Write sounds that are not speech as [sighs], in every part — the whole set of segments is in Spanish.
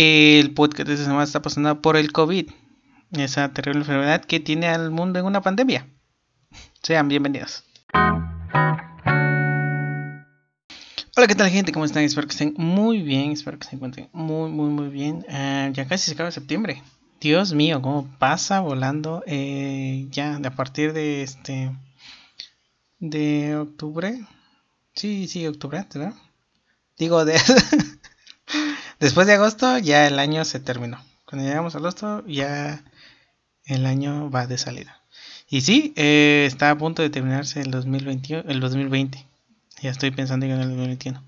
El podcast de esta semana está pasando por el COVID, esa terrible enfermedad que tiene al mundo en una pandemia. Sean bienvenidos. Hola, ¿qué tal gente? ¿Cómo están? Espero que estén muy bien, espero que se encuentren muy, muy, muy bien. Ah, ya casi se acaba septiembre. Dios mío, cómo pasa volando eh, ya a partir de este de octubre. Sí, sí, octubre, ¿verdad? Digo, de [laughs] después de agosto ya el año se terminó. Cuando llegamos a agosto ya el año va de salida. Y sí, eh, está a punto de terminarse el 2021, el 2020. Ya estoy pensando en el 2021.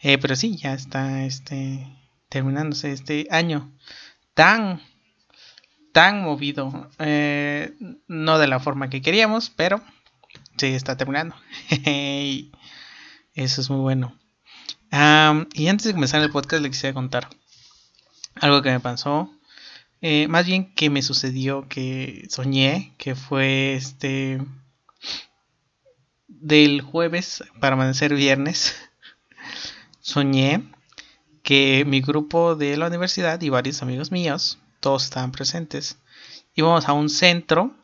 Eh, pero sí, ya está este terminándose este año tan tan movido. Eh, no de la forma que queríamos, pero sí está terminando. [laughs] Eso es muy bueno. Y antes de comenzar el podcast, le quisiera contar algo que me pasó. Eh, más bien que me sucedió, que soñé, que fue este del jueves para amanecer viernes. [laughs] Soñé que mi grupo de la universidad y varios amigos míos todos estaban presentes. Íbamos a un centro,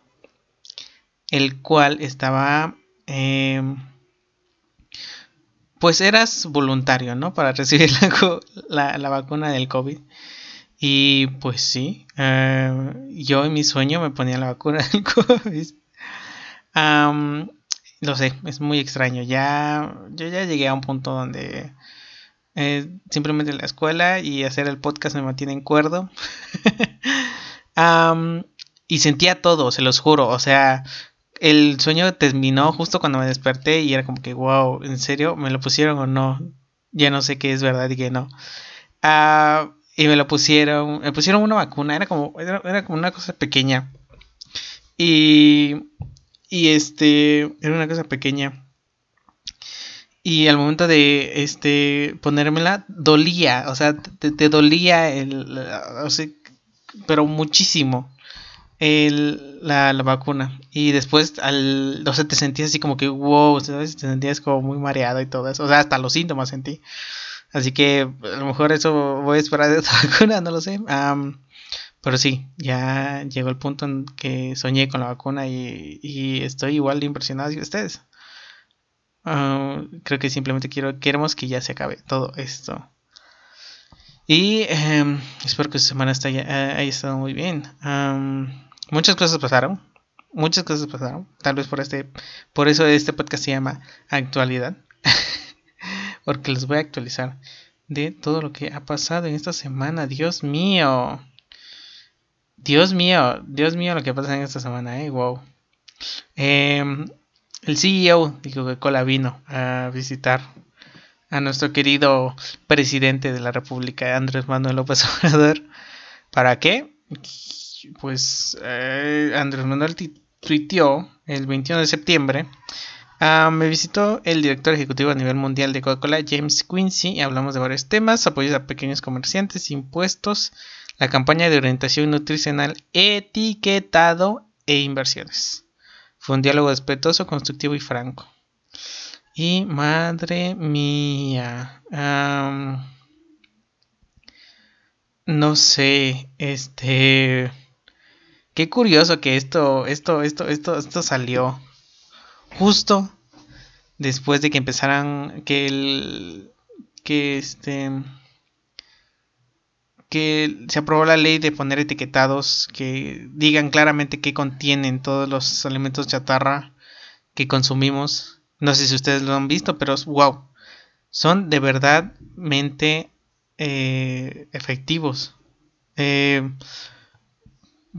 el cual estaba, em, pues eras voluntario, ¿no? Para recibir [laughs] la, la, vacuna del COVID. Y pues sí, eh, yo en mi sueño me ponía la vacuna [laughs] del COVID. lo sé, es muy extraño. Ya, yo ya llegué a un punto donde eh, simplemente la escuela y hacer el podcast me mantienen cuerdo. [laughs] y sentía todo, se los juro. O sea, el sueño terminó justo cuando me desperté y era como que, wow, ¿en serio? ¿Me lo pusieron o no? Ya no sé qué es verdad y qué no. Ah, y me lo pusieron, me pusieron una vacuna, era como, era, como una cosa pequeña. Y, y este, era una cosa pequeña. Y al momento de este ponérmela, dolía, o sea, te, dolía el, o sea, pero muchísimo el, la, la, vacuna. Y después, al, o sea, te sentías así como que, wow, Te sentías como muy mareado y todo eso. O sea, hasta los síntomas sentí. Así que a lo mejor eso voy a esperar de otra [laughs] vacuna, no lo sé. pero sí, ya llegó el punto en que soñé con la vacuna y, y estoy igual de impresionado que ustedes. Creo que simplemente quiero, queremos que ya se acabe todo esto. Y em, espero que su semana haya, eh, haya estado muy bien. Muchas cosas pasaron. Muchas cosas pasaron. Tal vez por este. Por eso este podcast se llama Actualidad. [laughs] Porque les voy a actualizar de todo lo que ha pasado en esta semana. Dios mío. Dios mío. Dios mío lo que pasa en esta semana, eh. Wow. Eh, el CEO de Coca-Cola vino a visitar a nuestro querido presidente de la República, Andrés Manuel López Obrador. ¿Para qué? Pues eh, Andrés Manuel tuiteó el 21 de septiembre. Ah, me visitó el director ejecutivo a nivel mundial de Coca-Cola, James Quincy, y hablamos de varios temas, apoyos a pequeños comerciantes, impuestos, la campaña de orientación nutricional, etiquetado e inversiones. Fue un diálogo respetuoso, constructivo y franco. Y madre mía. no sé. Este. Qué curioso que esto. Esto. Esto. Esto. Esto salió. Justo. Después de que empezaran. Que el. Que este que se aprobó la ley de poner etiquetados que digan claramente qué contienen todos los alimentos chatarra que consumimos. No sé si ustedes lo han visto, pero wow, son de verdadmente eh, efectivos. Eh,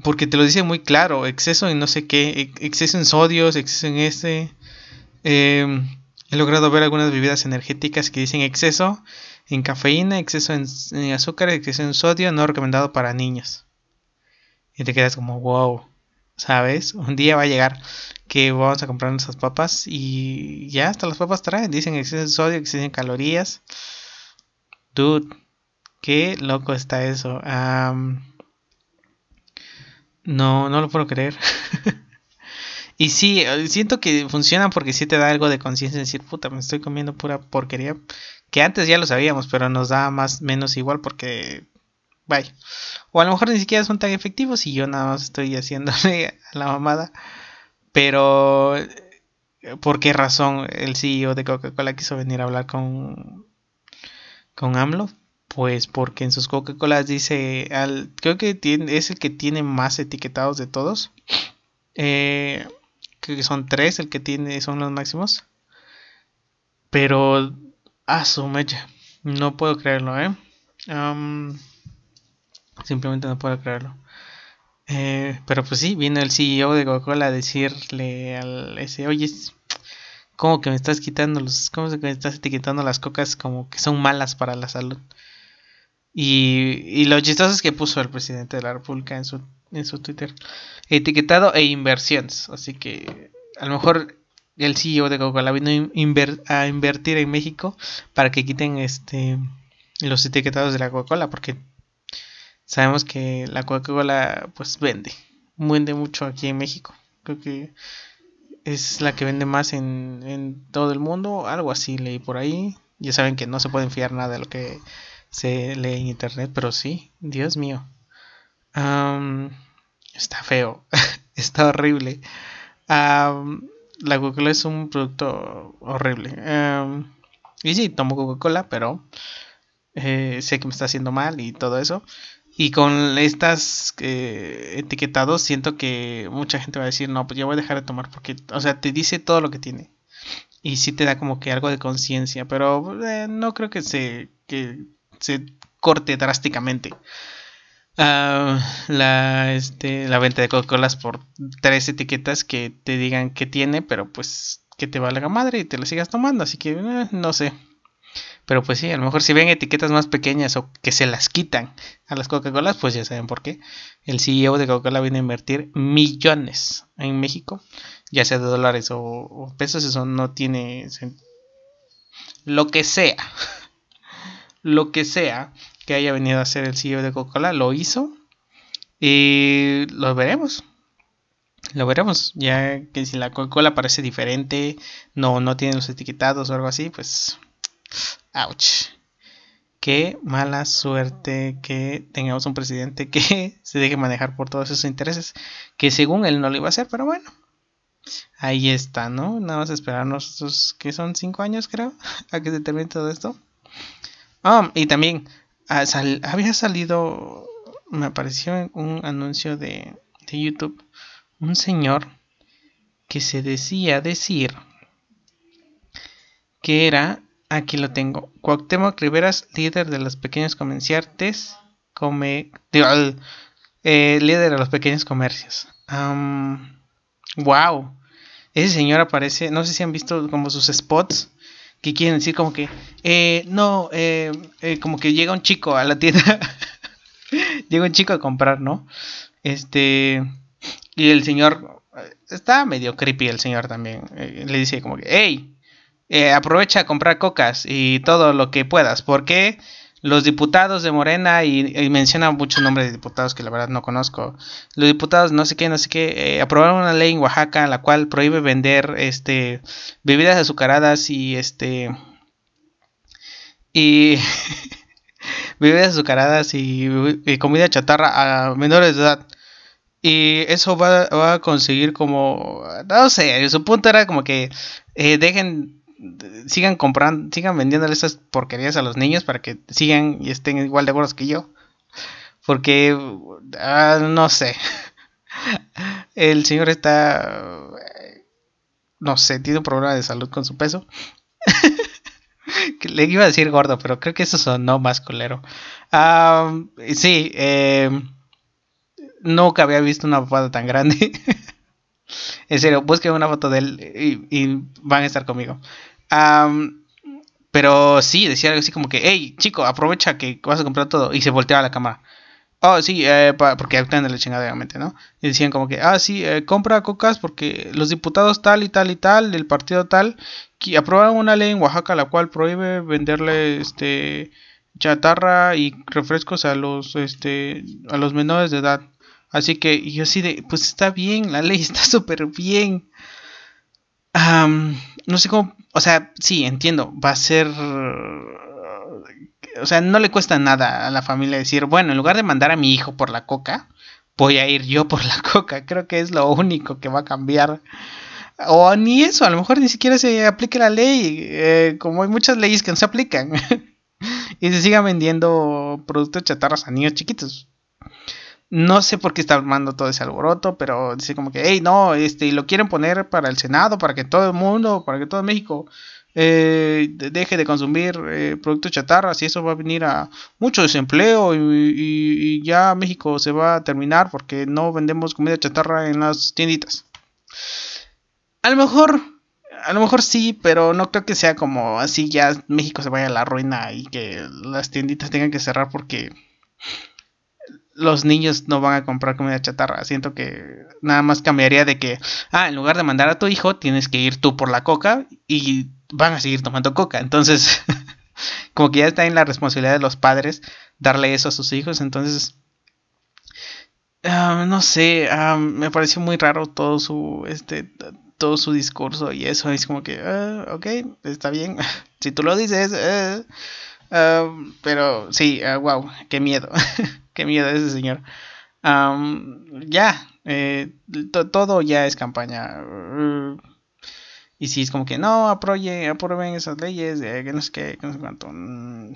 porque te lo dice muy claro, exceso en no sé qué, exceso en sodios, exceso en este. Eh, he logrado ver algunas bebidas energéticas que dicen exceso en cafeína, exceso en, azúcar, exceso en sodio, no recomendado para niños. Y te quedas como, wow, ¿sabes? Un día va a llegar que vamos a comprar nuestras papas y ya hasta las papas traen, dicen exceso en sodio, exceso en calorías. Dude, qué loco está eso. No, no lo puedo creer. [laughs] y sí, siento que funciona porque sí te da algo de conciencia, decir, puta, me estoy comiendo pura porquería que antes ya lo sabíamos, pero nos da más menos igual porque bye. O a lo mejor ni siquiera son tan efectivos y yo nada más estoy [laughs] haciéndole a la mamada. Pero, ¿por qué razón el CEO de Coca-Cola quiso venir a hablar con, con AMLO? Pues porque en sus Coca-Colas dice, al, creo que es el que tiene más etiquetados de todos. Eh, creo que son tres el que tiene, son los máximos. Pero, a su mecha, no puedo creerlo, ¿eh? simplemente no puedo creerlo. Eh, pero pues sí, vino el CEO de Coca-Cola a decirle al ese, oye, ¿cómo que me estás quitando los, cómo que me estás etiquetando las cocas como que son malas para la salud? Y, y lo chistoso que puso el presidente de la República en su, en su Twitter, etiquetado e inversiones. Así que a lo mejor el CEO de Coca-Cola vino a invertir en México para que quiten este los etiquetados de la Coca-Cola porque sabemos que la Coca-Cola pues vende, vende mucho aquí en México. Creo que es la que vende más en, en todo el mundo, algo así leí por ahí. Ya saben que no se puede fiar nada de lo que se lee en internet, pero sí, Dios mío. está feo, [laughs] está horrible la Coca-Cola es un producto horrible. Y sí, tomo Coca-Cola, pero eh, sé que me está haciendo mal y todo eso. Y con estas eh, etiquetados siento que mucha gente va a decir, no, pues ya voy a dejar de tomar porque, o sea, te dice todo lo que tiene. Y sí te da como que algo de conciencia, pero eh, no creo que se, que se corte drásticamente. Ah, la, este, la venta de Coca-Colas por tres etiquetas que te digan que tiene, pero pues que te valga madre y te la sigas tomando. Así que eh, no sé. Pero pues sí, a lo mejor si ven etiquetas más pequeñas o que se las quitan a las Coca-Colas, pues ya saben por qué. El CEO de Coca-Cola viene a invertir millones en México, ya sea de dólares o, o pesos, eso no tiene... Lo que sea. Lo que sea que haya venido a ser el CEO de Coca-Cola, lo hizo. Y lo veremos. Lo veremos. Ya que si la Coca-Cola parece diferente, no, no tiene los etiquetados o algo así, pues. Ouch. Qué mala suerte que tengamos un presidente que [laughs] se deje manejar por todos esos intereses. Que según él no lo iba a hacer, pero bueno. Ahí está, ¿no? Nada más esperarnos que son cinco años, creo, [laughs] a que se termine todo esto. Ah, y también Ah, había salido, me apareció un anuncio de, de YouTube, un señor que se decía decir que era, aquí lo tengo, Cuauhtémoc Riveras, líder de los pequeños comerciantes, come, eh, líder de los pequeños comercios. wow, ese señor aparece, no sé si han visto como sus spots que quieren decir como que, eh, no, eh, eh, como que llega un chico a la tienda, [laughs] llega un chico a comprar, ¿no? Este, y el señor, está medio creepy el señor también, le dice como que, hey, aprovecha a comprar cocas y todo lo que puedas, porque los diputados de Morena, y, menciona muchos nombres de diputados que la verdad no conozco, los diputados no sé qué, no sé qué, eh, aprobaron una ley en Oaxaca la cual prohíbe vender este bebidas azucaradas y este y [laughs] bebidas azucaradas y, comida chatarra a menores de edad. Y eso va, va, a conseguir como, no sé, su punto era como que eh, dejen sigan comprando, sigan vendiéndole esas porquerías a los niños para que sigan y estén igual de gordos que yo. Porque, ah, no sé. [laughs] El señor está, no sé, tiene un problema de salud con su peso. [laughs] Le iba a decir gordo, pero creo que eso sonó más colero. sí, eh, nunca había visto una papada tan grande. [laughs] en serio, busquen una foto de él y van a estar conmigo pero sí, decía algo así como que, hey, chico, aprovecha que vas a comprar todo. Y se volteaba la cámara. Oh, sí, eh, porque están de la chingada, obviamente, ¿no? Y decían como que, ah, sí, eh, compra cocas porque los diputados tal y tal y tal del partido tal que aprobaron una ley en Oaxaca la cual prohíbe venderle este chatarra y refrescos a los este a los menores de edad. Así que yo sí de, pues está bien, la ley está [laughs] súper bien. No sé cómo o sea, sí, entiendo, va a ser... o sea, no le cuesta nada a la familia decir, bueno, en lugar de mandar a mi hijo por la coca, voy a ir yo por la [laughs] coca. Creo que es lo único que va a cambiar. O ni eso, a lo mejor ni siquiera se aplique la ley, eh, como hay muchas leyes que no se aplican. [laughs] y se siga vendiendo productos chatarras a niños chiquitos. No sé por qué está armando todo ese alboroto, pero dice como que, hey, no, este, lo quieren poner para el Senado, para que todo el mundo, para que todo México eh, deje de consumir eh, productos chatarras y eso va a venir a mucho desempleo y, ya México se va a terminar porque no vendemos comida chatarra en las tienditas. A lo mejor, a lo mejor sí, pero no creo que sea como así ya México se vaya a la ruina y que las tienditas tengan que cerrar porque los niños no van a comprar comida chatarra. Siento que nada más cambiaría de que, ah, en lugar de mandar a tu hijo, tienes que ir tú por la coca y van a seguir tomando coca. Entonces, [laughs] como que ya está en la responsabilidad de los padres darle eso a sus hijos. Entonces, ah, no sé, ah, me pareció muy raro todo su, este, todo su discurso y eso es como que, uh, ok, está bien, [laughs] si tú lo dices, eh, pero sí, wow, qué miedo, [laughs] qué miedo ese señor. ya, eh, todo ya es campaña. y si es como que no, aprueben esas leyes, que no sé qué, no sé cuánto. Mm,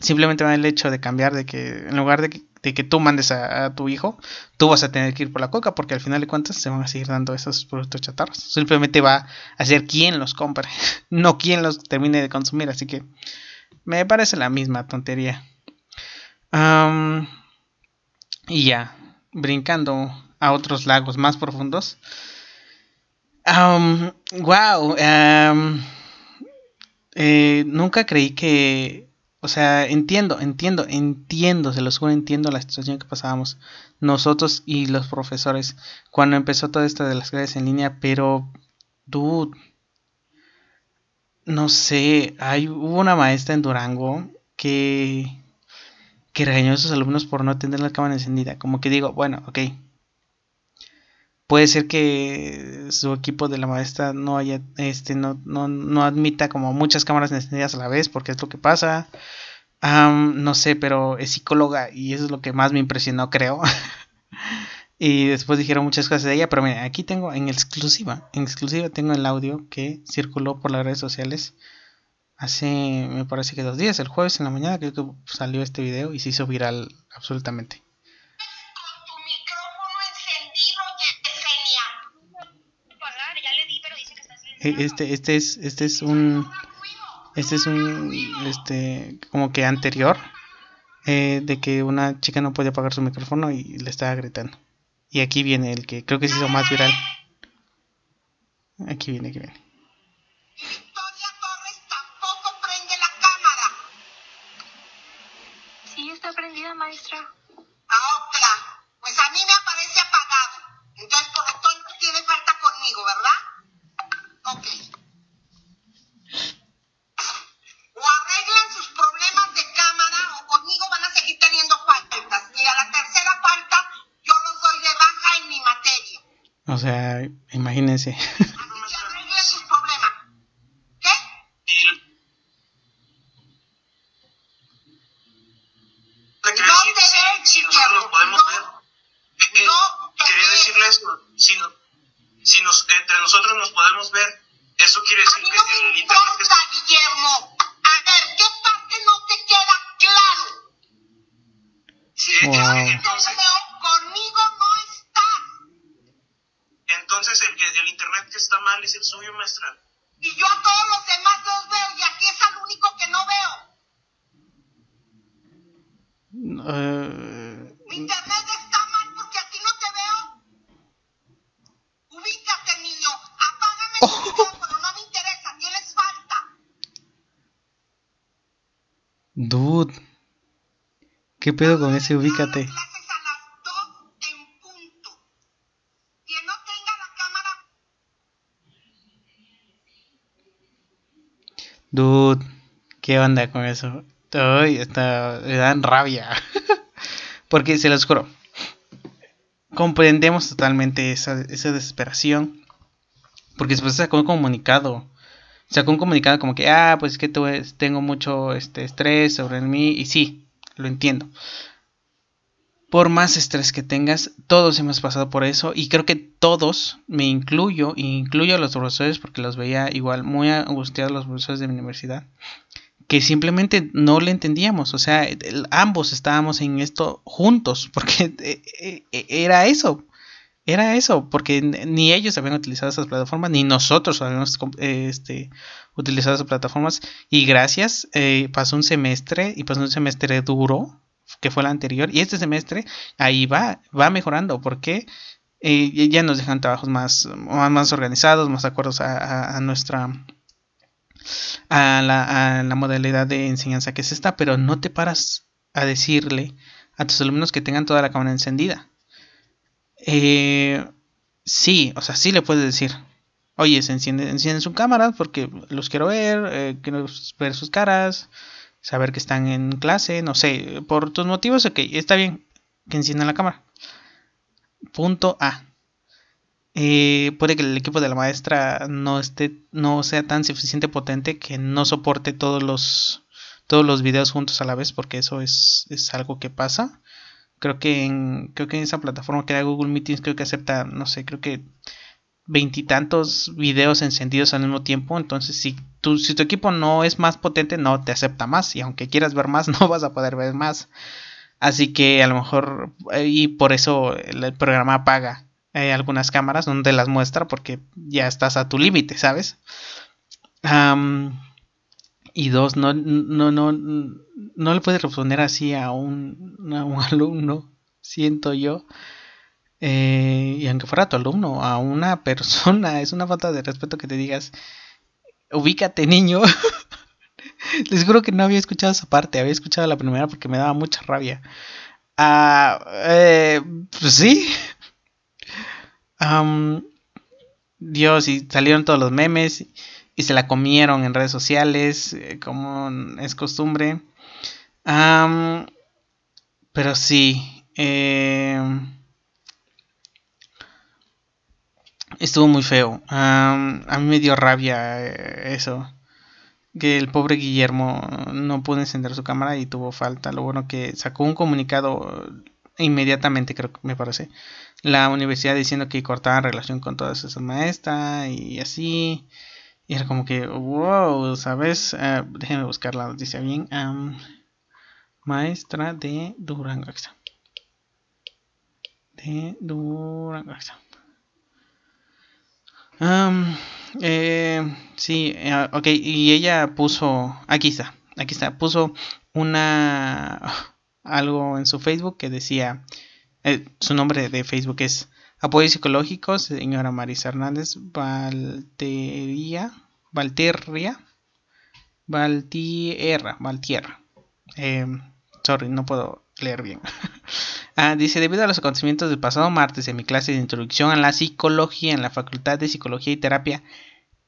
simplemente el hecho de cambiar de que en lugar de que de que tú mandes a, tu hijo, tú vas a tener que ir por la coca porque al final de cuentas se van a seguir dando esos productos chatarras. Simplemente va a ser quien los compre, [laughs] no quien los termine de consumir. Así que me parece la misma tontería. Y ya, brincando a otros lagos más profundos. wow. Eh, nunca creí que o sea, entiendo, entiendo, entiendo, se los juro, entiendo la situación que pasábamos nosotros y los profesores cuando empezó todo esto de las clases en línea, pero, dude, no sé, hay, hubo una maestra en Durango que, que regañó a sus alumnos por no tener la cámara encendida. Como que digo, bueno, ok. Puede ser que su equipo de la maestra no haya, este, no, no, no admita como muchas cámaras encendidas a la vez, porque es lo que pasa no sé, pero es psicóloga y eso es lo que más me impresionó, creo. [laughs] y después dijeron muchas cosas de ella, pero mira, aquí tengo en exclusiva, en exclusiva tengo el audio que circuló por las redes sociales hace, me parece que dos días, el jueves en la mañana, creo que salió este video y se hizo viral absolutamente. Este, este es, este es un este es un, este, como que anterior, eh, de que una chica no puede apagar su micrófono y le estaba gritando. Y aquí viene el que creo que se hizo más viral. Aquí viene, aquí viene. O sea, imagínense. [laughs] si nosotros nos podemos ver. Eh, eh, quería decirle eso. Si, si nos, entre nosotros nos podemos ver, eso quiere decir que el internet está... Guillermo. A ver, ¿qué parte no te queda claro? Sí, wow. entonces, Entonces el, el internet que está mal es el suyo, maestra. Y yo a todos los demás los veo y aquí es el único que no veo. Uh... Mi internet está mal porque aquí no te veo. Ubícate, niño. Apágame el micrófono, no me interesa. Tienes falta. Dude. ¿Qué ese ubícate? Dude, ¿qué onda con eso? Uy, está, me dan rabia. [laughs] Porque se los juro, comprendemos totalmente esa, esa desesperación. Porque después sacó un comunicado sacó un comunicado como que, ah, pues es que tengo mucho este, estrés sobre mí. Y sí, lo entiendo. Por más estrés que tengas, todos hemos pasado por eso. Y creo que todos, me incluyo, incluyo a los profesores porque los veía igual muy angustiados los profesores de mi universidad que simplemente no le entendíamos, o sea, ambos estábamos en esto juntos, [laughs] porque eh, eh, era eso, era eso, porque ni ellos habían utilizado esas plataformas, ni nosotros habíamos este, utilizado esas plataformas, y gracias, eh, pasó un semestre, y pasó un semestre duro, que fue el anterior, y este semestre ahí va, va mejorando, porque ya nos dejan trabajos más, más organizados, más acuerdos a nuestra a la, modalidad de enseñanza que es esta, pero no te paras a decirle a tus alumnos que tengan toda la cámara encendida. Eh, sí, o sea, sí le puedes decir, oye, se enciende, encienden su cámara porque los quiero ver, eh, quiero ver sus caras, saber que están en clase, no sé, por tus motivos, ok, está bien que enciendan la cámara. Punto A. Eh, puede que el equipo de la maestra no esté no sea tan suficiente potente que no soporte todos los todos los videos juntos a la vez porque eso es, es algo que pasa creo que en creo que en esa plataforma que era Google Meetings creo que acepta no sé creo que veintitantos videos encendidos al mismo tiempo entonces si tu si tu equipo no es más potente no te acepta más y aunque quieras ver más [laughs] no vas a poder ver más así que a lo mejor y por eso el programa apaga hay algunas cámaras donde las muestra porque ya estás a tu límite, ¿sabes? y dos, no, no, no, no le puedes responder así a un, un [laughs] alumno, siento yo. Eh, y aunque fuera tu alumno, a una [laughs] persona, es una falta de respeto que te digas, ubícate niño. [laughs] Les juro que no había escuchado esa parte, había escuchado la primera porque me daba mucha rabia. Ah, eh, pues sí, Dios, y salieron todos los memes y se la comieron en redes sociales, eh, como es costumbre. pero sí, em, estuvo muy feo. a mí me dio rabia eh, eso. Que el pobre Guillermo no pudo encender su cámara y tuvo falta. Lo bueno que sacó un comunicado inmediatamente, creo que me parece la universidad diciendo que cortaban relación con todas esas maestras y así. Y era como que, wow, ¿sabes? Uh, déjenme buscar la noticia bien. maestra de Durango. De Durango. Um, sí, eh, ok, y ella puso, aquí está, aquí está, puso una, [sighs] algo en su Facebook que decía, eh, su nombre de Facebook es Apoyo Psicológico, señora Marisa Hernández Valtería, Valterria, Valtierra, Valtierra. Em, sorry, no puedo leer bien. [laughs] Ah, dice, debido a los acontecimientos del pasado martes en mi clase de introducción a la psicología en la Facultad de Psicología y Terapia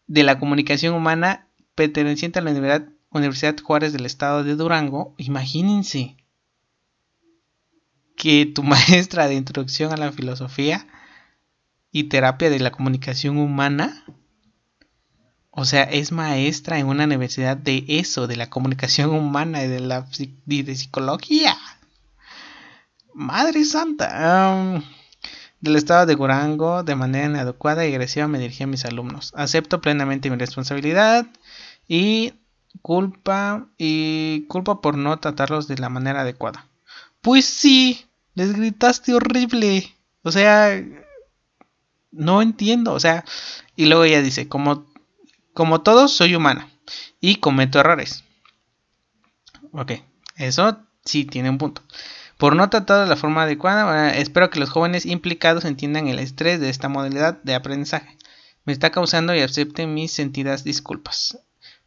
de la Comunicación Humana perteneciente a la Universidad, Universidad Juárez del Estado de Durango, imagínense, que tu [laughs] maestra de introducción a la filosofía y terapia de la comunicación humana, o sea, es maestra en una universidad de eso, de la comunicación humana y de la de psicología. Madre Santa. del estado de Durango, de manera inadecuada y agresiva me dirigí a mis alumnos. Acepto plenamente mi responsabilidad y culpa y culpa por no tratarlos de la manera adecuada. Pues sí, les gritaste horrible. O sea, no entiendo. O sea, y luego ella dice, como, como todos, soy humana y cometo errores. Ok, eso sí tiene un punto. Por no tratar de la forma adecuada, espero que los jóvenes implicados entiendan el estrés de esta modalidad de aprendizaje. Me está causando y acepten mis sentidas disculpas.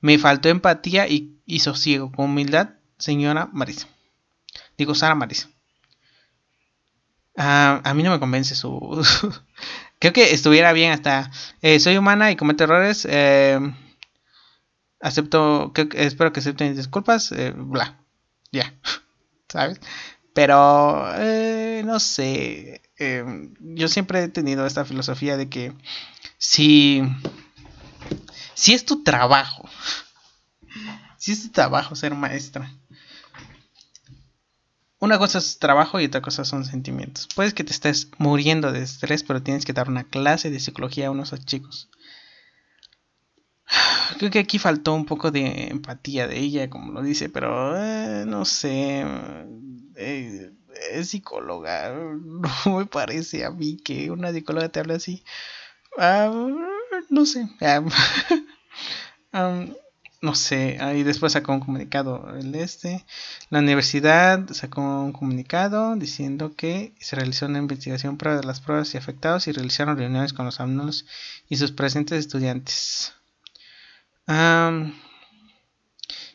Me faltó empatía y, y sosiego. Con humildad, señora Marisa. Digo, Sara Marisa. Ah, a mí no me convence su... [laughs] Creo que estuviera bien hasta... Eh, soy humana y cometo errores. Eh, acepto... espero que acepten disculpas. Eh, bla. Ya. [laughs] ¿Sabes? Pero... no sé. yo siempre he tenido esta filosofía de que si... si es tu trabajo, si es tu trabajo ser maestra, una cosa es trabajo y otra cosa son sentimientos. Puedes que te estés muriendo de estrés, pero tienes que dar una clase de psicología a unos chicos. Creo que aquí faltó un poco de empatía de ella, como lo dice, pero eh, no sé. Eh, es psicóloga. [laughs] No me parece a mí que una psicóloga te hable así. Ah, no sé. [laughs] Ah, no sé, ahí después sacó un comunicado el este. La universidad sacó un comunicado diciendo que se realizó una investigación para las pruebas y afectados y realizaron reuniones con los alumnos y sus presentes estudiantes.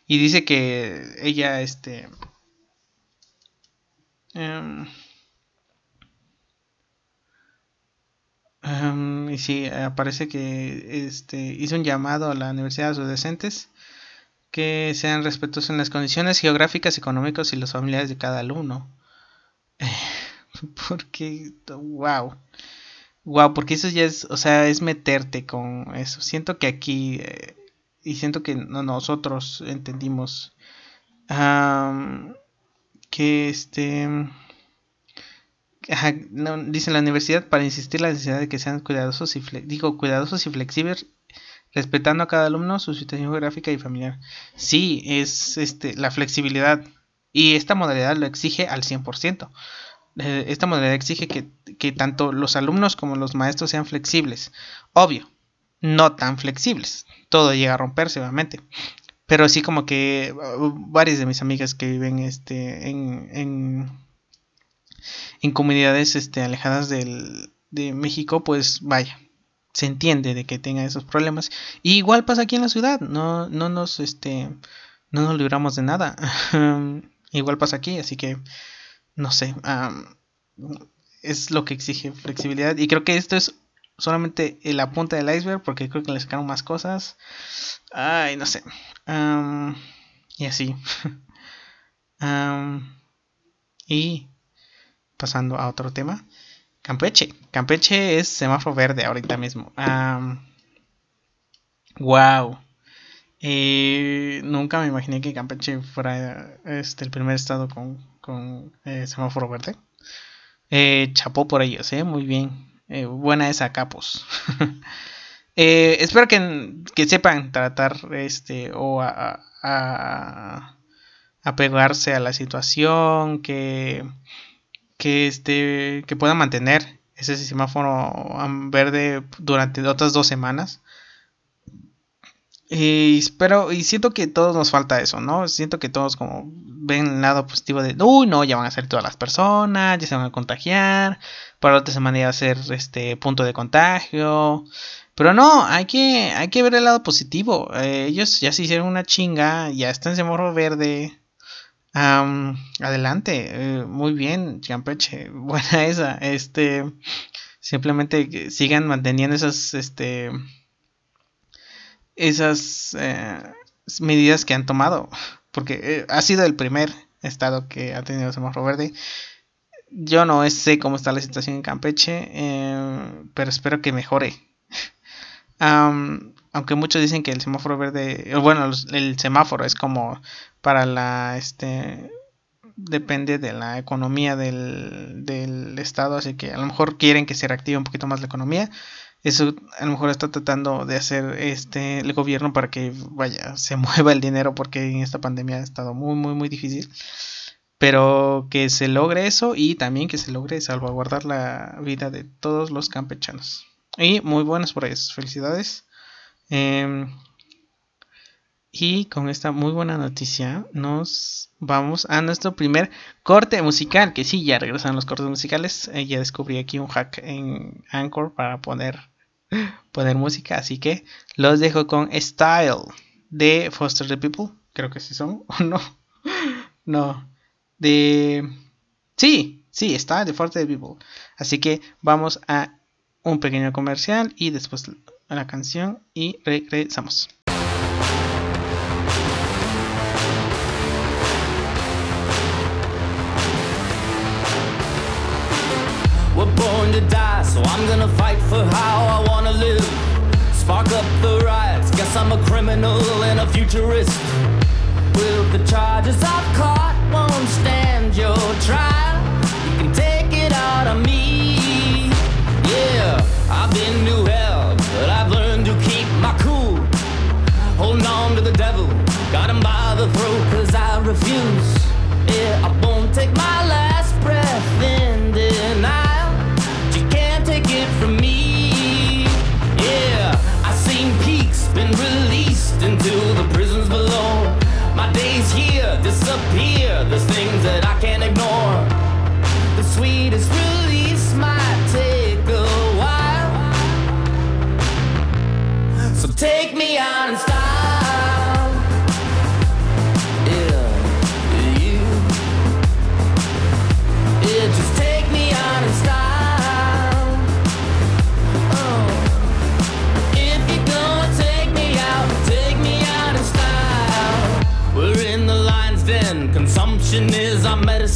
Y dice que ella, este... Em, y sí, aparece que este, hizo un llamado a la universidad a sus docentes que sean respetuosos en las condiciones geográficas, económicas y los familiares de cada alumno. porque, wow. Wow, porque eso ya es, o sea, es meterte con eso. Siento que aquí, eh, y siento que nosotros entendimos que este... dice la universidad para insistir la necesidad de que sean cuidadosos y digo cuidadosos y flexibles respetando a cada alumno su situación geográfica y familiar. Sí, es este, la flexibilidad y esta modalidad lo exige al 100%. Eh, esta modalidad exige que, que tanto los alumnos como los maestros sean flexibles. Obvio, no tan flexibles. Todo llega a romperse, obviamente. Pero sí como que uh, varias de mis amigas que viven este, en, en, en comunidades este, alejadas del, de México, pues vaya, se entiende de que tenga esos problemas. Y igual pasa aquí en la ciudad, no, no nos este no nos libramos de nada. [laughs] igual pasa aquí, así que no sé, es lo que exige flexibilidad y creo que esto es solamente la punta del iceberg porque creo que le sacaron más cosas. Ay, no sé. y así. [laughs] y pasando a otro tema. Campeche. Campeche es semáforo verde ahorita mismo. wow. Eh, nunca me imaginé que Campeche fuera este, el primer estado con, con eh, semáforo verde. Eh, chapó por ellos, eh, muy bien. Buena esa capos. [laughs] espero que, sepan tratar este o a, a, a pegarse a la situación, que que este que pueda mantener ese semáforo verde durante otras dos semanas y espero y siento que todos nos falta eso no siento que todos como ven el lado positivo de uy no ya van a ser todas las personas ya se van a contagiar para otra semana ya va a ser este punto de contagio pero no, hay que, hay que ver el lado positivo. Eh, ellos ya se hicieron una chinga, ya están en semáforo verde adelante, eh, muy bien, Campeche, [laughs] buena esa. Este, simplemente sigan manteniendo esas, este, esas eh, medidas que han tomado, porque eh, ha sido el primer estado que ha tenido semáforo verde. Yo no sé cómo está la situación en Campeche, pero espero que mejore. [laughs] aunque muchos dicen que el semáforo verde, bueno, el semáforo es como para la, este, depende de la economía del, del estado, así que a lo mejor quieren que se reactive un poquito más la economía. Eso a lo mejor está tratando de hacer este el gobierno para que vaya, se [laughs] mueva el dinero porque en esta pandemia ha estado muy muy muy difícil. Pero que se logre eso y también que se logre salvaguardar la vida de todos los campechanos. Y muy buenas por eso, felicidades. Eh, y con esta muy buena noticia nos vamos a nuestro primer corte musical. Que sí, ya regresan los cortes musicales. Eh, ya descubrí aquí un hack en Anchor para poner, [laughs] poner música. Así que los dejo con Style de Foster the People. Creo que sí son. [laughs] ¿O no? no. De... Sí, sí, está de Foster the People. Así que vamos a un pequeño comercial y después la canción y regresamos. Born to die, so I'm gonna fight for how I wanna live. spark up the riots. Guess I'm a criminal and a futurist. Will the charges I've caught won't stand your trial. You can take it out of me. Yeah, I've been to hell, but I've learned to keep my cool. Holding on to the devil, got him by the throat, cause I refuse.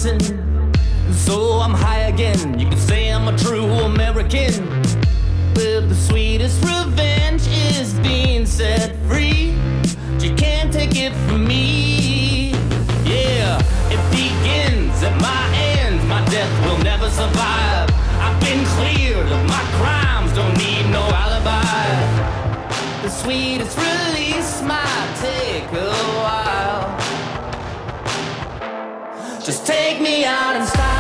Medicine. So I'm high again. You can say I'm a true American. Well, the sweetest revenge is being set free. You can't take it from me. Yeah, it begins at my end. My death will never survive. I've been cleared of my crimes. Don't need no alibi. The sweetest release might take a while. Just take me out and style.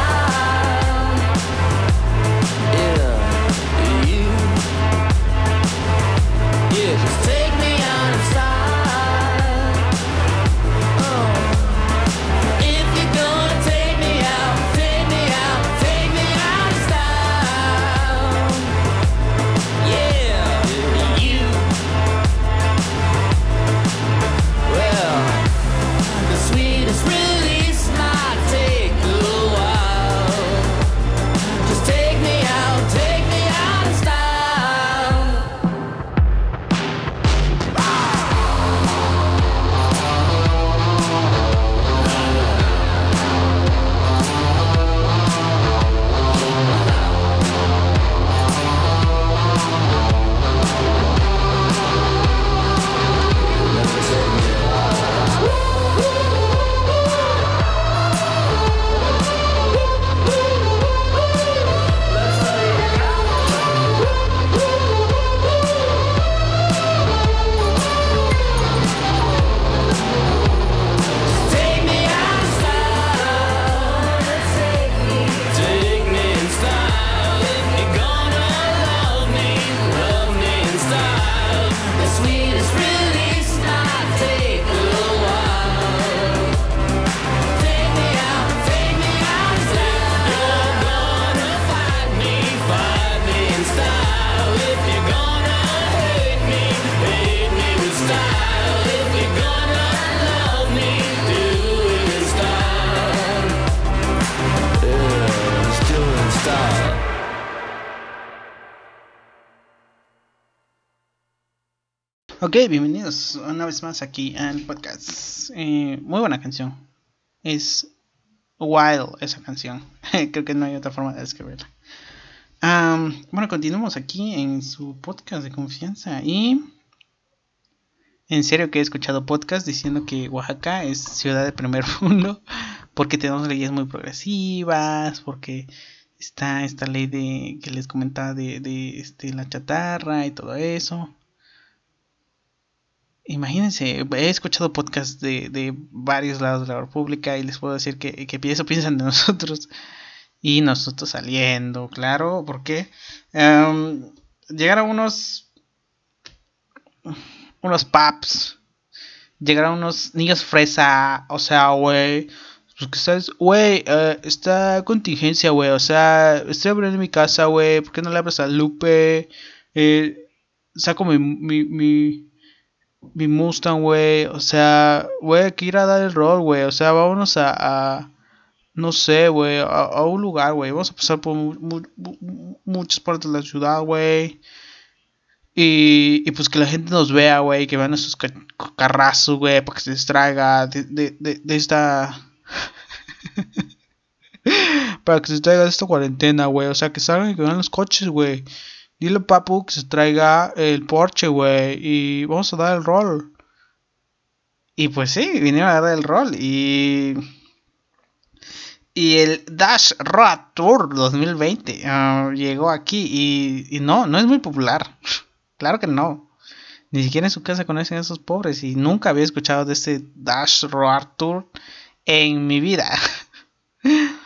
Ok, bienvenidos una vez más aquí al podcast. Eh, muy buena canción. Es wild esa canción. [laughs] Creo que no hay otra forma de describirla. Bueno, continuamos aquí en su podcast de confianza. Y en serio que he escuchado podcast diciendo que Oaxaca es ciudad de primer [laughs] mundo. Porque tenemos leyes muy progresivas. Porque está esta ley de que les comentaba de, de este, la chatarra y todo eso. Imagínense, he escuchado podcasts de, de varios lados de la República y les puedo decir que, que eso piensan de [laughs] nosotros. Y nosotros saliendo, claro, porque em, llegaron unos unos paps, llegaron unos niños fresa, o sea, güey, pues que sabes, güey, eh, esta contingencia, güey, o sea, estoy abriendo mi casa, güey, ¿por qué no le abres a Lupe? Eh, saco mi, mi, mi, mi Mustang, güey, o sea, güey, que ir a dar el rol, güey, o sea, vámonos a, no sé, güey, a, un lugar, güey, vamos a pasar por mu- muchas partes de la ciudad, güey. Y, y pues que la gente nos vea, güey, que vean esos ca- carrazos, güey, para que se distraiga de, de, de, de esta... [laughs] para que se distraiga de esta cuarentena, güey. O sea, que salgan y que vean los coches, güey. Dile Papu que se traiga el Porsche, güey. Y vamos a dar el rol. Y pues sí, vinieron a dar el rol. Y. Y el Dash Road Tour 2020 ah, llegó aquí. Y, y no, no es muy popular. [laughs] claro que no. Ni siquiera en su casa conocen a esos pobres. Y nunca había escuchado de este Dash Road Tour en mi vida. [laughs]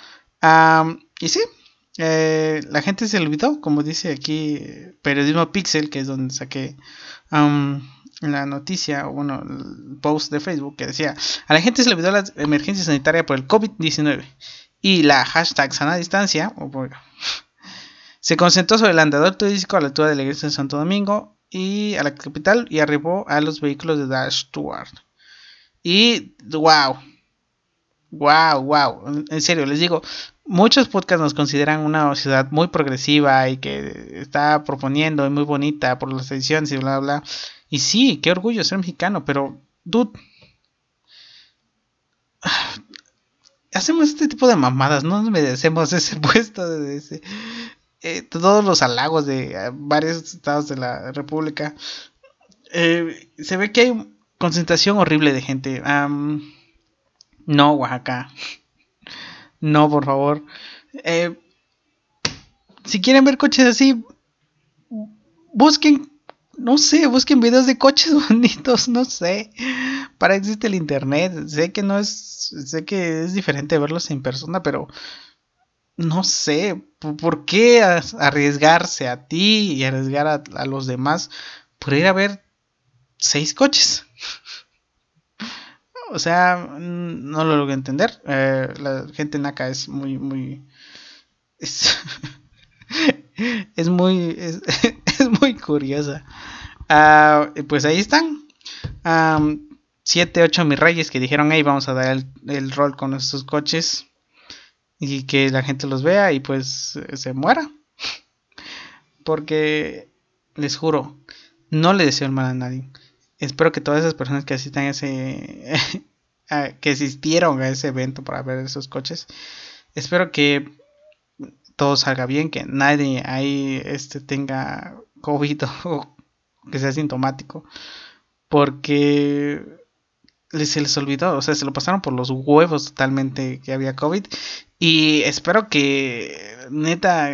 Y sí, eh, la gente se olvidó, como dice aquí Periodismo Pixel, que es donde saqué am, la noticia, o bueno, el post de Facebook que decía, a la gente se le olvidó la emergencia sanitaria por el COVID-19 y la hashtag sana distancia, [laughs] se concentró sobre el andador turístico a la altura de la iglesia de Santo Domingo y a la capital y arribó a los vehículos de Dash Tour. Y wow, wow, wow, en serio, les digo, muchos podcasts nos consideran una ciudad muy progresiva y que está proponiendo y muy bonita por las tradiciones y bla, bla. Y sí, qué orgullo ser mexicano, pero, dude, [sighs] hacemos este tipo de mamadas, no nos merecemos ese [laughs] puesto de ese, eh, todos los halagos de eh, varios estados de la república. Eh, se ve que hay concentración horrible de gente. No, Oaxaca. No, por favor. Eh, si quieren ver coches así, busquen, no sé, busquen videos de coches [laughs] bonitos, no sé. Para existe el internet. Sé que no es, sé que es diferente verlos en persona, pero no sé, ¿por qué arriesgarse a ti y arriesgar a los demás por ir a ver seis coches? O sea, no lo logro entender. Eh, la gente naca es muy, muy. Es, [laughs] muy. Es, [laughs] es muy curiosa. Ah, pues ahí están. Am, siete, ocho mis reyes que dijeron, hey, vamos a dar el, el rol con estos coches. Y que la gente los vea y pues eh, se muera. [laughs] Porque les juro, no le deseo el mal a nadie. Espero que todas esas personas que asistan a ese. [laughs] que asistieron a ese evento para ver esos coches. Espero que todo salga bien, que nadie ahí este, tenga COVID [laughs] o que sea sintomático. Porque se les olvidó, o sea, se lo pasaron por los huevos totalmente que había COVID. Y espero que, neta,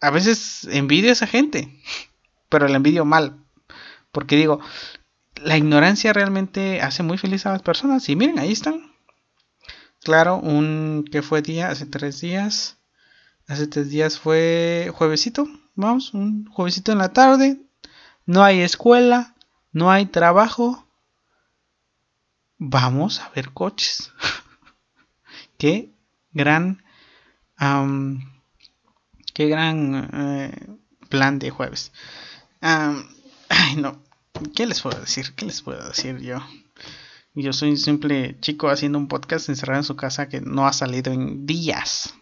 a veces envidio a esa gente, [laughs] pero la envidio mal. Porque digo, la ignorancia realmente hace muy feliz a las personas. Y miren, ahí están. Claro, un que fue día, hace tres días. Hace tres días fue juevesito. Vamos, un juevesito en la tarde. No hay escuela, no hay trabajo. Vamos a ver coches. [laughs] qué gran, qué gran eh, plan de jueves. Ay, no. ¿Qué les puedo decir? ¿Qué les puedo decir yo? Yo soy un simple chico haciendo un podcast encerrado en su casa que no ha salido en días.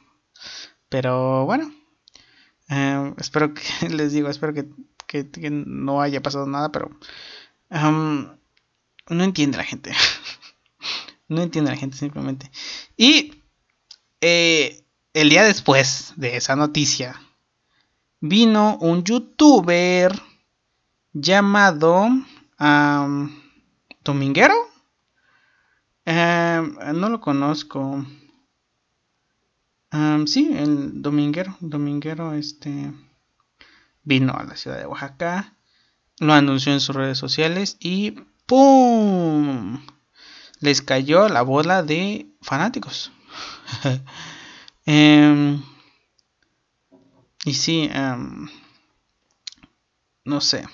Pero bueno, eh, espero que [laughs] les digo, espero que, que- no haya pasado nada, pero am, no entiende la gente. [laughs] no entiende la gente simplemente. Y eh, el día después de esa noticia, vino un youtuber llamado am, Dominguero. Em, no lo conozco. Am, sí, el Dominguero. Dominguero, este. Vino a la ciudad de Oaxaca. Lo anunció en sus redes sociales. Y ¡Pum! Les cayó la bola de fanáticos. [laughs] Em, y sí, em, no sé.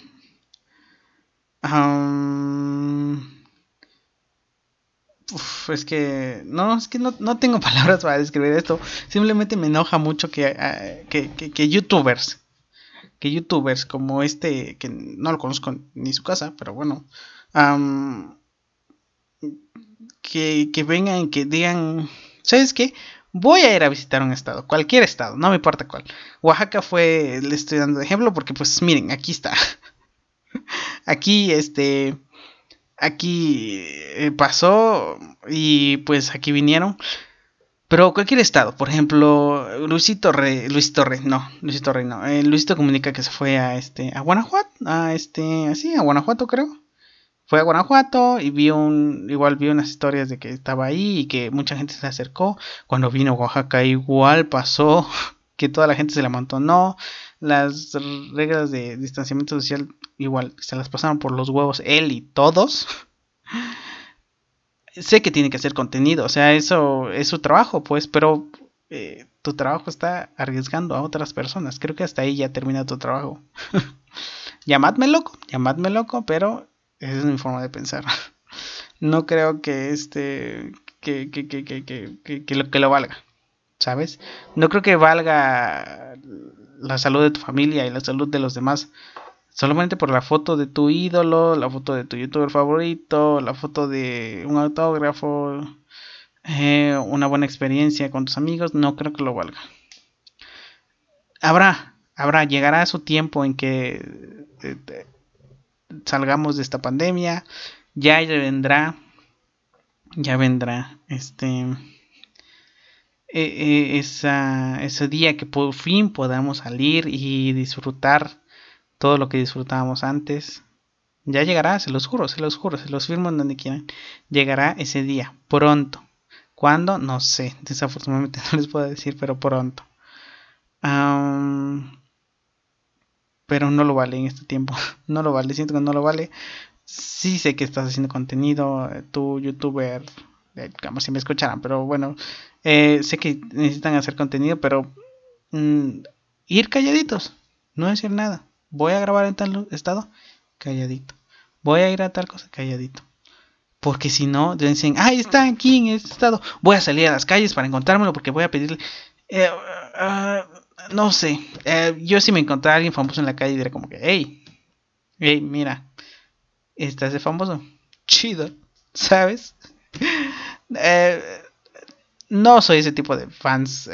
Es que no, es que no, no tengo [laughs] palabras para describir esto. Simplemente me enoja mucho que, ah, que, que- que youtubers, que youtubers como este, que no lo conozco ni su casa, pero bueno, que, que vengan y que digan, ¿sabes qué? Voy a ir a visitar un estado, cualquier estado, no me importa cuál. Oaxaca fue, le estoy dando de ejemplo porque pues miren, aquí está. [laughs] Aquí, este, aquí eh, pasó y pues aquí vinieron. Pero cualquier estado, por ejemplo, Luisito Rey, Luisito Rey, no, Luisito Rey no, eh, Luisito comunica que se fue a este, a Guanajuato, a este, así, a Guanajuato creo. Fue a Guanajuato y vio un, igual vio unas historias de que estaba ahí y que mucha gente se acercó. Cuando vino a Oaxaca igual pasó [laughs] que toda la gente se la amontonó. Las reglas de distanciamiento social igual se las pasaron por los huevos él y todos. sé que tiene que hacer contenido, o sea, eso es su trabajo, pues, pero eh, tu trabajo está arriesgando a otras personas. Creo que hasta ahí ya termina tu trabajo. [laughs] llamadme loco, llamadme loco, pero esa es mi forma de pensar. [laughs] no creo que este que, que, que, que, lo, que lo valga, ¿sabes? No creo que valga la salud de tu familia y la salud de los demás solamente por la foto de tu ídolo, la foto de tu youtuber favorito, la foto de un autógrafo, eh, una buena experiencia con tus amigos, no creo que lo valga. Habrá, habrá, llegará su tiempo en que eh, salgamos de esta pandemia, ya vendrá, ya vendrá, este, e, esa, ese día que por fin podamos salir y disfrutar todo lo que disfrutábamos antes. Ya llegará, se los juro, se los juro, se los firmo en donde quieran. Llegará ese día, pronto. ¿Cuándo? No sé, [laughs] desafortunadamente no les puedo decir, pero pronto. pero no lo vale en este tiempo. [laughs] No lo vale, siento que no lo vale. Sí sé que estás haciendo contenido, eh, tu youtuber, como si me escucharan, pero bueno, eh, sé que necesitan hacer contenido, pero mm, ir calladitos, no decir nada. Voy a grabar en tal estado, calladito. Voy a ir a tal cosa, calladito. Porque si no, dicen, ah, está aquí en este estado. Voy a salir a las calles para encontrármelo porque voy a pedirle. Eh, ah, no sé. Eh, yo si me encontrara a alguien famoso en la calle, diría como que, hey, hey, mira, estás de famoso. Chido, ¿sabes? Eh, no soy ese tipo de fans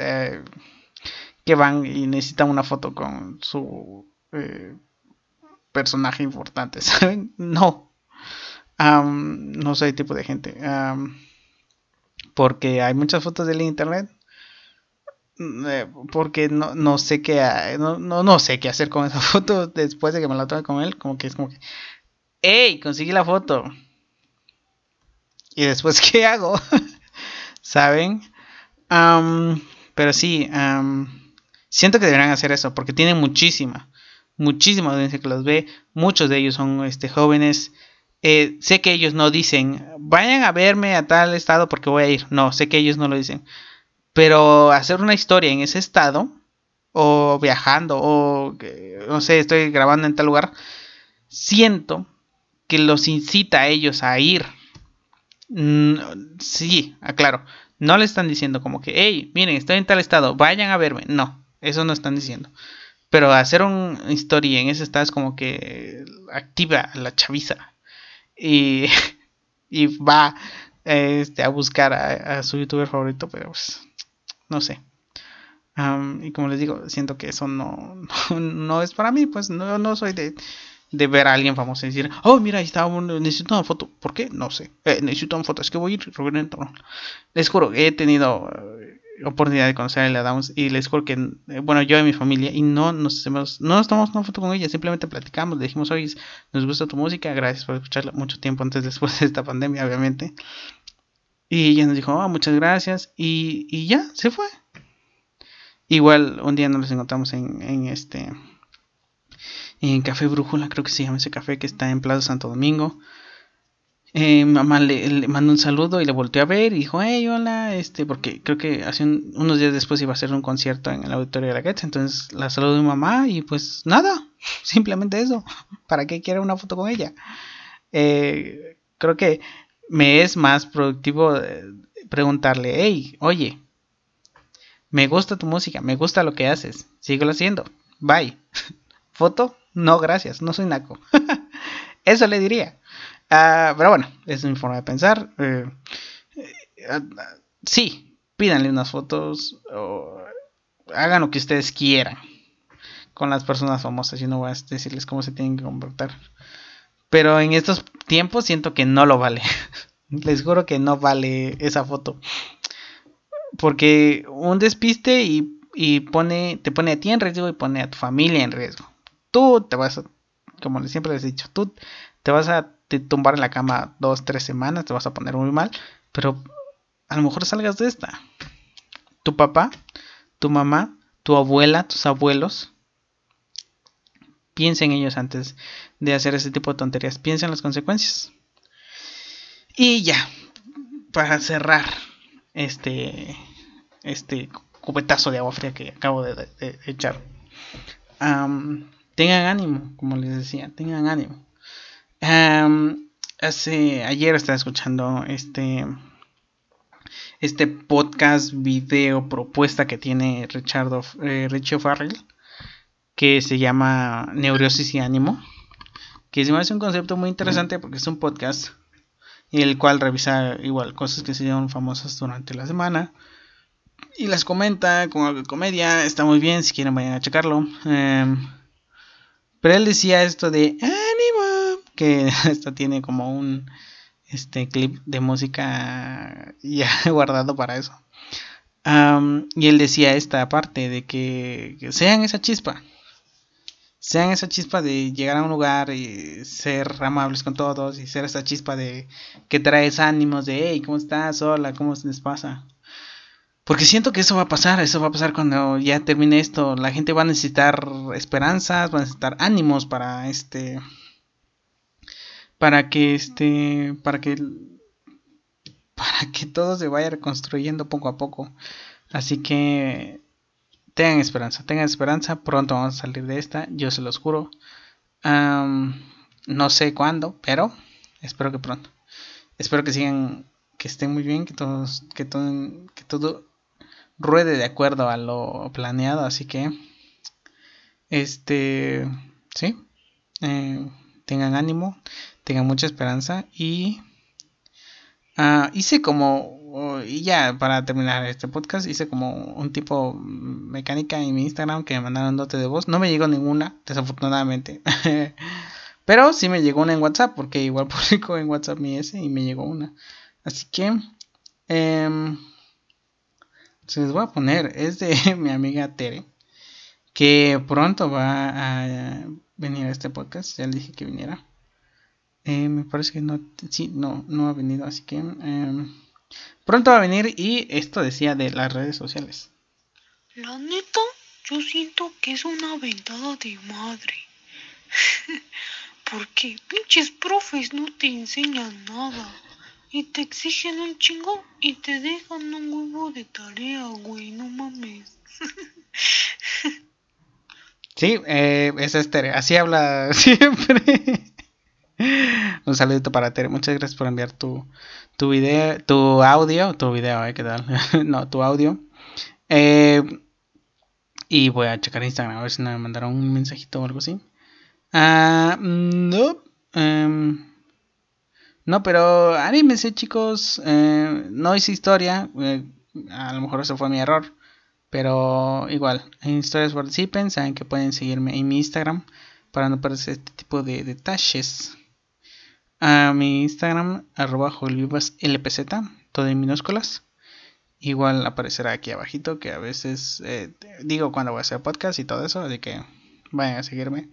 que van y necesitan una foto con su eh, personaje importante, [laughs] ¿saben? No. no soy tipo de gente. porque hay muchas fotos del internet. Mm, eh, porque no, sé qué no, no, sé qué hacer con esa [laughs] foto después de que me la tome con él. Como que es como que. ¡Ey! Conseguí la foto. Y después, [laughs] ¿qué hago? ¿Saben? pero sí, siento que deberían hacer eso porque tienen muchísima muchísima audiencia que los ve, muchos de ellos son este, jóvenes. Eh, sé que ellos no dicen, vayan a verme a tal estado porque voy a ir. No, sé que ellos no lo dicen. Pero hacer una historia en ese estado, o viajando, o no sé, estoy grabando en tal lugar, siento que los incita a ellos a ir. Mm, sí, aclaro. No le están diciendo como que, hey, miren, estoy en tal estado, vayan a verme. No, eso no están diciendo. Pero hacer una historia en ese estado es como que activa la chaviza. Y, [laughs] y va este, a buscar a, su youtuber favorito, pero pues no sé. y como les digo, siento que eso no, [laughs] no, es para mí, pues no, no soy de, de, ver a alguien famoso y decir, oh, mira, ahí necesito una foto. ¿Por qué? No sé. Eh, necesito una foto, es que voy a ir, Les juro, he tenido oportunidad de conocer a Ella Downs y les juro que, eh, bueno, yo y mi familia, y no nos hemos, no nos tomamos una foto con ella, simplemente platicamos, le dijimos, oye, nos gusta tu música, gracias por escucharla mucho tiempo antes, [laughs] después de esta pandemia, obviamente. Y ella nos dijo, oh, muchas gracias, y, y ya, se fue. Igual un día nos encontramos en, en este, en Café Brújula, creo que se llama ese café que está en Plaza Santo Domingo. Eh, mamá le, mandó un saludo y le volteó a ver y dijo, hey, hola, este, porque creo que hace unos días después iba a hacer un concierto en el auditorio de la Getz, entonces la saludó mi mamá y pues nada, [laughs] simplemente eso, [laughs] ¿para qué quiere una foto con ella? Eh, creo que me es más productivo eh, preguntarle, hey, oye, me gusta tu música, me gusta lo que haces, síguelo haciendo, bye. [laughs] ¿Foto? No, gracias, no soy naco. [laughs] eso le diría. Ah, pero bueno, es mi forma de pensar. Eh, eh, sí, pídanle unas fotos o hagan lo que ustedes quieran con las personas famosas. Yo no voy a decirles cómo se tienen que comportar. Pero en estos tiempos siento que no lo vale. [laughs] Les juro que no vale esa foto. porque un despiste y, y pone, te pone a ti en riesgo y pone a tu familia en riesgo. Tú te vas a, como siempre les he dicho, tú te vas a te tumbar en la cama dos, tres semanas, te vas a poner muy mal, pero a lo mejor salgas de esta. Tu papá, tu mamá, tu abuela, tus abuelos, piensen ellos antes de hacer ese tipo de tonterías, piensen las consecuencias. Y ya, para cerrar este, este cubetazo de agua fría que acabo de, echar. Tengan ánimo, como les decía, tengan ánimo. Hace, ayer estaba escuchando este, este podcast, video, propuesta que tiene Richardo, eh, Farrell, que se llama Neurosis y Ánimo, que se me hace un concepto muy interesante porque es un podcast el cual revisa igual cosas que se dieron famosas durante la semana y las comenta con algo de comedia, está muy bien, si quieren vayan a checarlo. Em, pero él decía esto de ánimo, que [laughs] esto tiene como un este clip de música ya [laughs] guardado para eso. Y él decía esta parte de que, sean esa chispa. Sean esa chispa de llegar a un lugar y ser amables con todos y ser esa chispa de que traes ánimos de hey, ¿cómo estás? Hola, ¿cómo se les pasa? Porque siento que eso va a pasar, eso va a pasar cuando ya termine esto. La gente va a necesitar esperanzas, va a necesitar ánimos para este para que este para que para que todo se vaya reconstruyendo poco a poco. Así que tengan esperanza, tengan esperanza, pronto vamos a salir de esta, yo se los juro. No sé cuándo, pero espero que pronto. Espero que sigan, que estén muy bien, que todos, que todo, que todo ruede de acuerdo a lo planeado, así que este sí, eh, tengan ánimo, tengan mucha esperanza y ah, hice como oh, y ya para terminar este podcast hice como un tipo mecánica en mi Instagram que me mandaron dote de voz, no me llegó ninguna desafortunadamente, [laughs] pero sí me llegó una en WhatsApp porque igual [laughs] publico en WhatsApp mi S y me llegó una, así que em, se les voy a poner, es de [laughs] mi amiga Tere, que pronto va a venir a este podcast, ya le dije que viniera. Eh, me parece que no, sí, no, no ha venido, así que em, pronto va a venir y esto decía de las redes sociales. La neta, yo siento que es una ventada de madre. [laughs] Porque pinches profes no te enseñan nada. Y te exigen un chingo y te dejan un huevo de tarea, güey, no mames. [laughs] Sí, eh, es Tere, así habla [laughs] siempre. Un saludito para Tere, muchas gracias por enviar tu, tu video, tu audio, tu video, eh, ¿qué tal? [laughs] no, tu audio. Eh, y voy a checar Instagram a ver si me mandaron un mensajito o algo así. Ah, no. em, no, pero anímense, chicos. eh, no hice historia. eh, a lo mejor eso fue mi error. Pero igual, en historias participen. Saben que pueden seguirme en mi Instagram para no perderse este tipo de detalles. A mi Instagram, arroba lpz, todo en minúsculas. Igual aparecerá aquí abajito que a veces eh, digo cuando voy a hacer podcast y todo eso. Así que vayan a seguirme.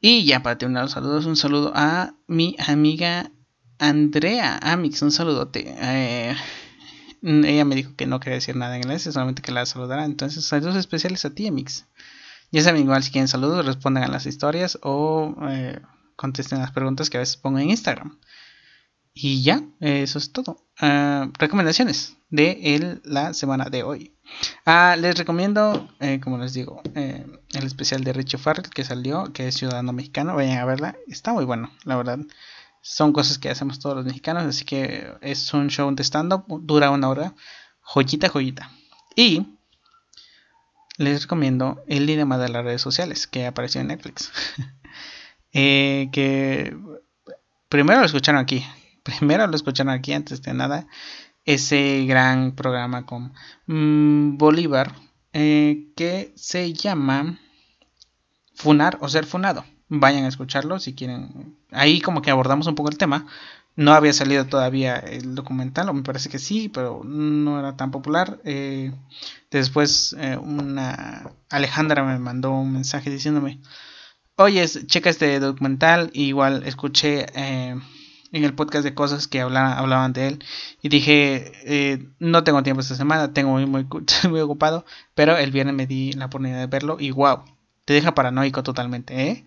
Y ya para terminar los saludos, un saludo a mi amiga Andrea Amix, un saludote. Eh, ella me dijo que no quería decir nada en inglés, solamente que la saludara. Entonces, saludos especiales a ti, Amix. Ya saben, igual si quieren saludos, respondan a las historias o eh, contesten las preguntas que a veces pongo en Instagram. Y ya, eso es todo. Ah, recomendaciones de el- la semana de hoy. Ah, les recomiendo, eh, como les digo, eh, el especial de Richie Farrell que salió, que es Ciudadano Mexicano. Vayan a verla, está muy bueno, la verdad. Son cosas que hacemos todos los mexicanos, así que es un show de stand-up, dura una hora. Joyita, joyita. Y les recomiendo el dilema de las redes sociales que apareció en Netflix. [laughs] Eh, que primero lo escucharon aquí. [laughs] Primero lo escucharon aquí antes de nada. Ese gran programa con mm, Bolívar eh, que se llama Funar o Ser Funado. Vayan a escucharlo si quieren. Ahí como que abordamos un poco el tema. No había salido todavía el documental, o me parece que sí, pero no era tan popular. Eh, después eh, una Alejandra me mandó un mensaje diciéndome, oye, checa este documental, igual escuché en el podcast de cosas que hablaban, hablaban de él y dije, eh, no tengo tiempo esta semana, tengo muy, muy, [laughs] muy ocupado, pero el viernes me di la oportunidad de verlo y wow, te deja paranoico totalmente, ¿eh?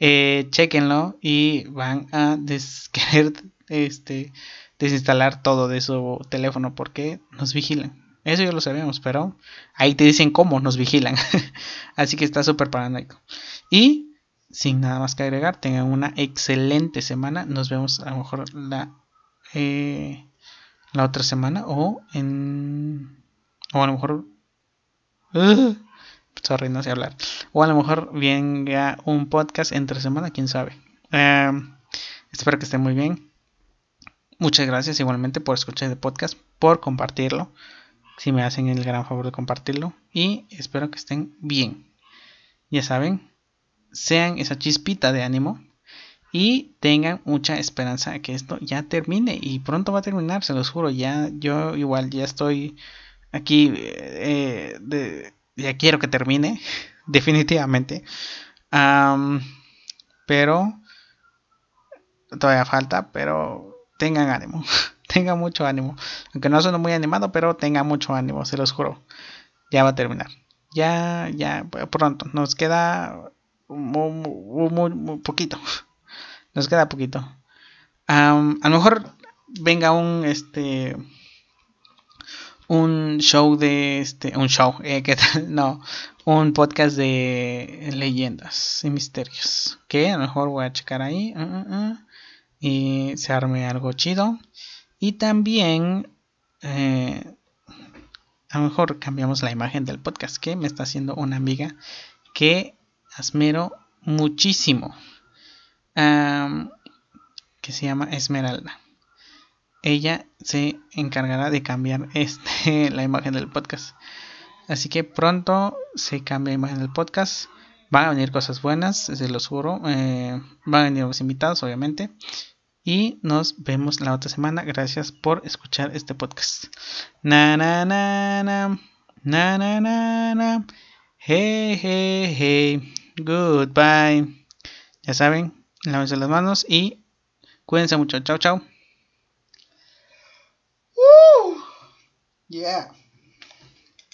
Eh, chequenlo y van a [laughs] querer este, desinstalar todo de su teléfono porque nos vigilan. Eso ya lo sabemos, pero ahí te dicen cómo nos vigilan. [laughs] Así que está súper paranoico. Y sin nada más que agregar, tengan una excelente semana. Nos vemos a lo mejor la, eh, la otra semana o en... O a lo mejor... Uh, [laughs] sorry, no hablar. O a lo mejor venga un podcast entre semana, quién sabe. Eh, espero que esté muy bien. Muchas gracias igualmente por escuchar el podcast, por compartirlo. Si me hacen el gran favor de compartirlo. Y espero que estén bien. Ya saben, sean esa chispita de ánimo. Y tengan mucha esperanza que esto ya termine. Y pronto va a terminar, se los juro. Ya, yo igual ya estoy aquí. Eh, ya quiero que termine. [laughs] Definitivamente. Pero todavía falta. Pero tengan ánimo. [laughs] tengan mucho ánimo. Aunque no suene muy animado, pero tengan mucho ánimo, se los juro. Ya va a terminar. Ya, ya, pronto. Nos queda muy, poquito. Nos queda poquito. A lo mejor venga un este un show de este un show eh, ¿qué tal? [laughs] no un podcast de leyendas y misterios que a lo mejor voy a checar ahí uh, uh, uh, y se arme algo chido y también eh, a lo mejor cambiamos la imagen del podcast que me está haciendo una amiga que admiro muchísimo que se llama Esmeralda ella se encargará de cambiar este, [laughs] la imagen del podcast. Así que pronto se cambia la imagen del podcast. Van a venir cosas buenas, se los juro. Eh, van a venir los invitados, obviamente. Y nos vemos la otra semana. Gracias por escuchar este podcast. Na na na na. Na na na. Goodbye. Ya saben, lávense las manos y cuídense mucho. Chao, chao. Yeah.